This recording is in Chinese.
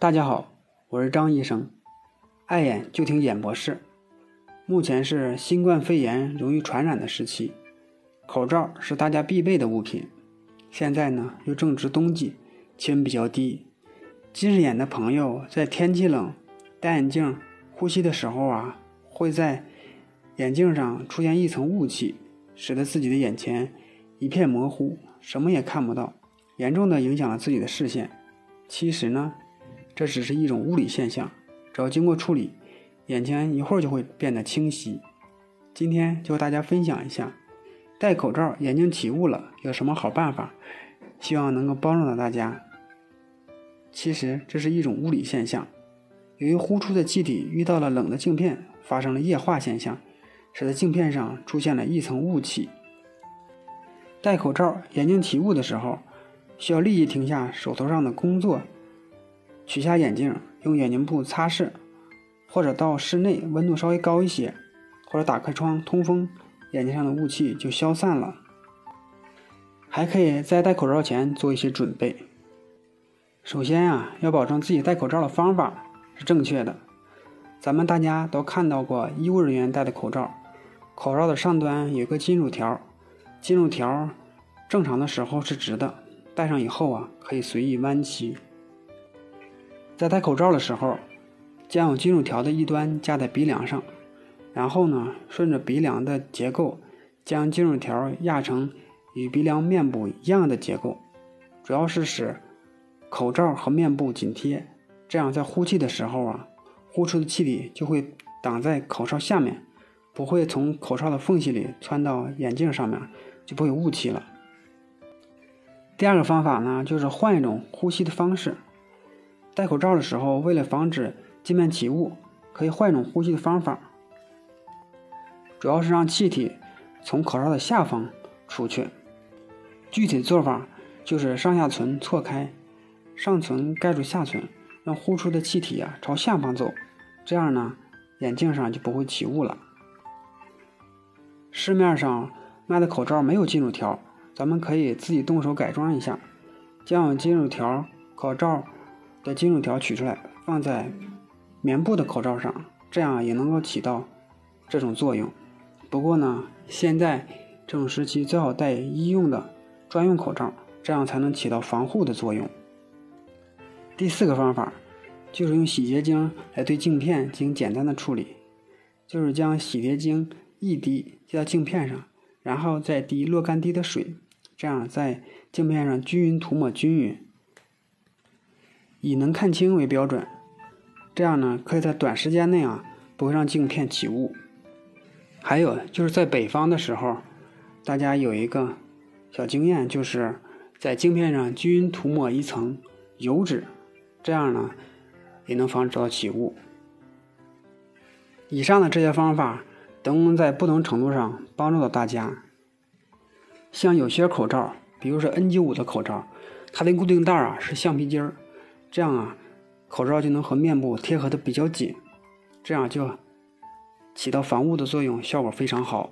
大家好，我是张医生，爱眼就听眼博士。目前是新冠肺炎容易传染的时期，口罩是大家必备的物品。现在呢又正值冬季，气温比较低，近视眼的朋友在天气冷戴眼镜呼吸的时候啊，会在眼镜上出现一层雾气，使得自己的眼前一片模糊，什么也看不到，严重的影响了自己的视线。其实呢。这只是一种物理现象，只要经过处理，眼前一会儿就会变得清晰。今天就和大家分享一下，戴口罩眼睛起雾了有什么好办法，希望能够帮助到大家。其实这是一种物理现象，由于呼出的气体遇到了冷的镜片，发生了液化现象，使得镜片上出现了一层雾气。戴口罩眼睛起雾的时候，需要立即停下手头上的工作。取下眼镜，用眼镜布擦拭，或者到室内温度稍微高一些，或者打开窗通风，眼睛上的雾气就消散了。还可以在戴口罩前做一些准备。首先啊，要保证自己戴口罩的方法是正确的。咱们大家都看到过医务人员戴的口罩，口罩的上端有个金属条，金属条正常的时候是直的，戴上以后啊，可以随意弯曲。在戴口罩的时候，将有金属条的一端架在鼻梁上，然后呢，顺着鼻梁的结构，将金属条压成与鼻梁面部一样的结构，主要是使口罩和面部紧贴，这样在呼气的时候啊，呼出的气体就会挡在口罩下面，不会从口罩的缝隙里窜到眼镜上面，就不会有雾气了。第二个方法呢，就是换一种呼吸的方式。戴口罩的时候，为了防止镜面起雾，可以换一种呼吸的方法，主要是让气体从口罩的下方出去。具体做法就是上下唇错开，上唇盖住下唇，让呼出的气体啊朝下方走，这样呢，眼镜上就不会起雾了。市面上卖的口罩没有金属条，咱们可以自己动手改装一下，将有金属条口罩。的金属条取出来，放在棉布的口罩上，这样也能够起到这种作用。不过呢，现在这种时期最好戴医用的专用口罩，这样才能起到防护的作用。第四个方法就是用洗洁精来对镜片进行简单的处理，就是将洗洁精一滴滴到镜片上，然后再滴若干滴的水，这样在镜片上均匀涂抹均匀。以能看清为标准，这样呢，可以在短时间内啊，不会让镜片起雾。还有就是在北方的时候，大家有一个小经验，就是在镜片上均匀涂抹一层油脂，这样呢，也能防止到起雾。以上的这些方法都能在不同程度上帮助到大家。像有些口罩，比如说 N95 的口罩，它的固定带啊是橡皮筋儿。这样啊，口罩就能和面部贴合的比较紧，这样就起到防雾的作用，效果非常好。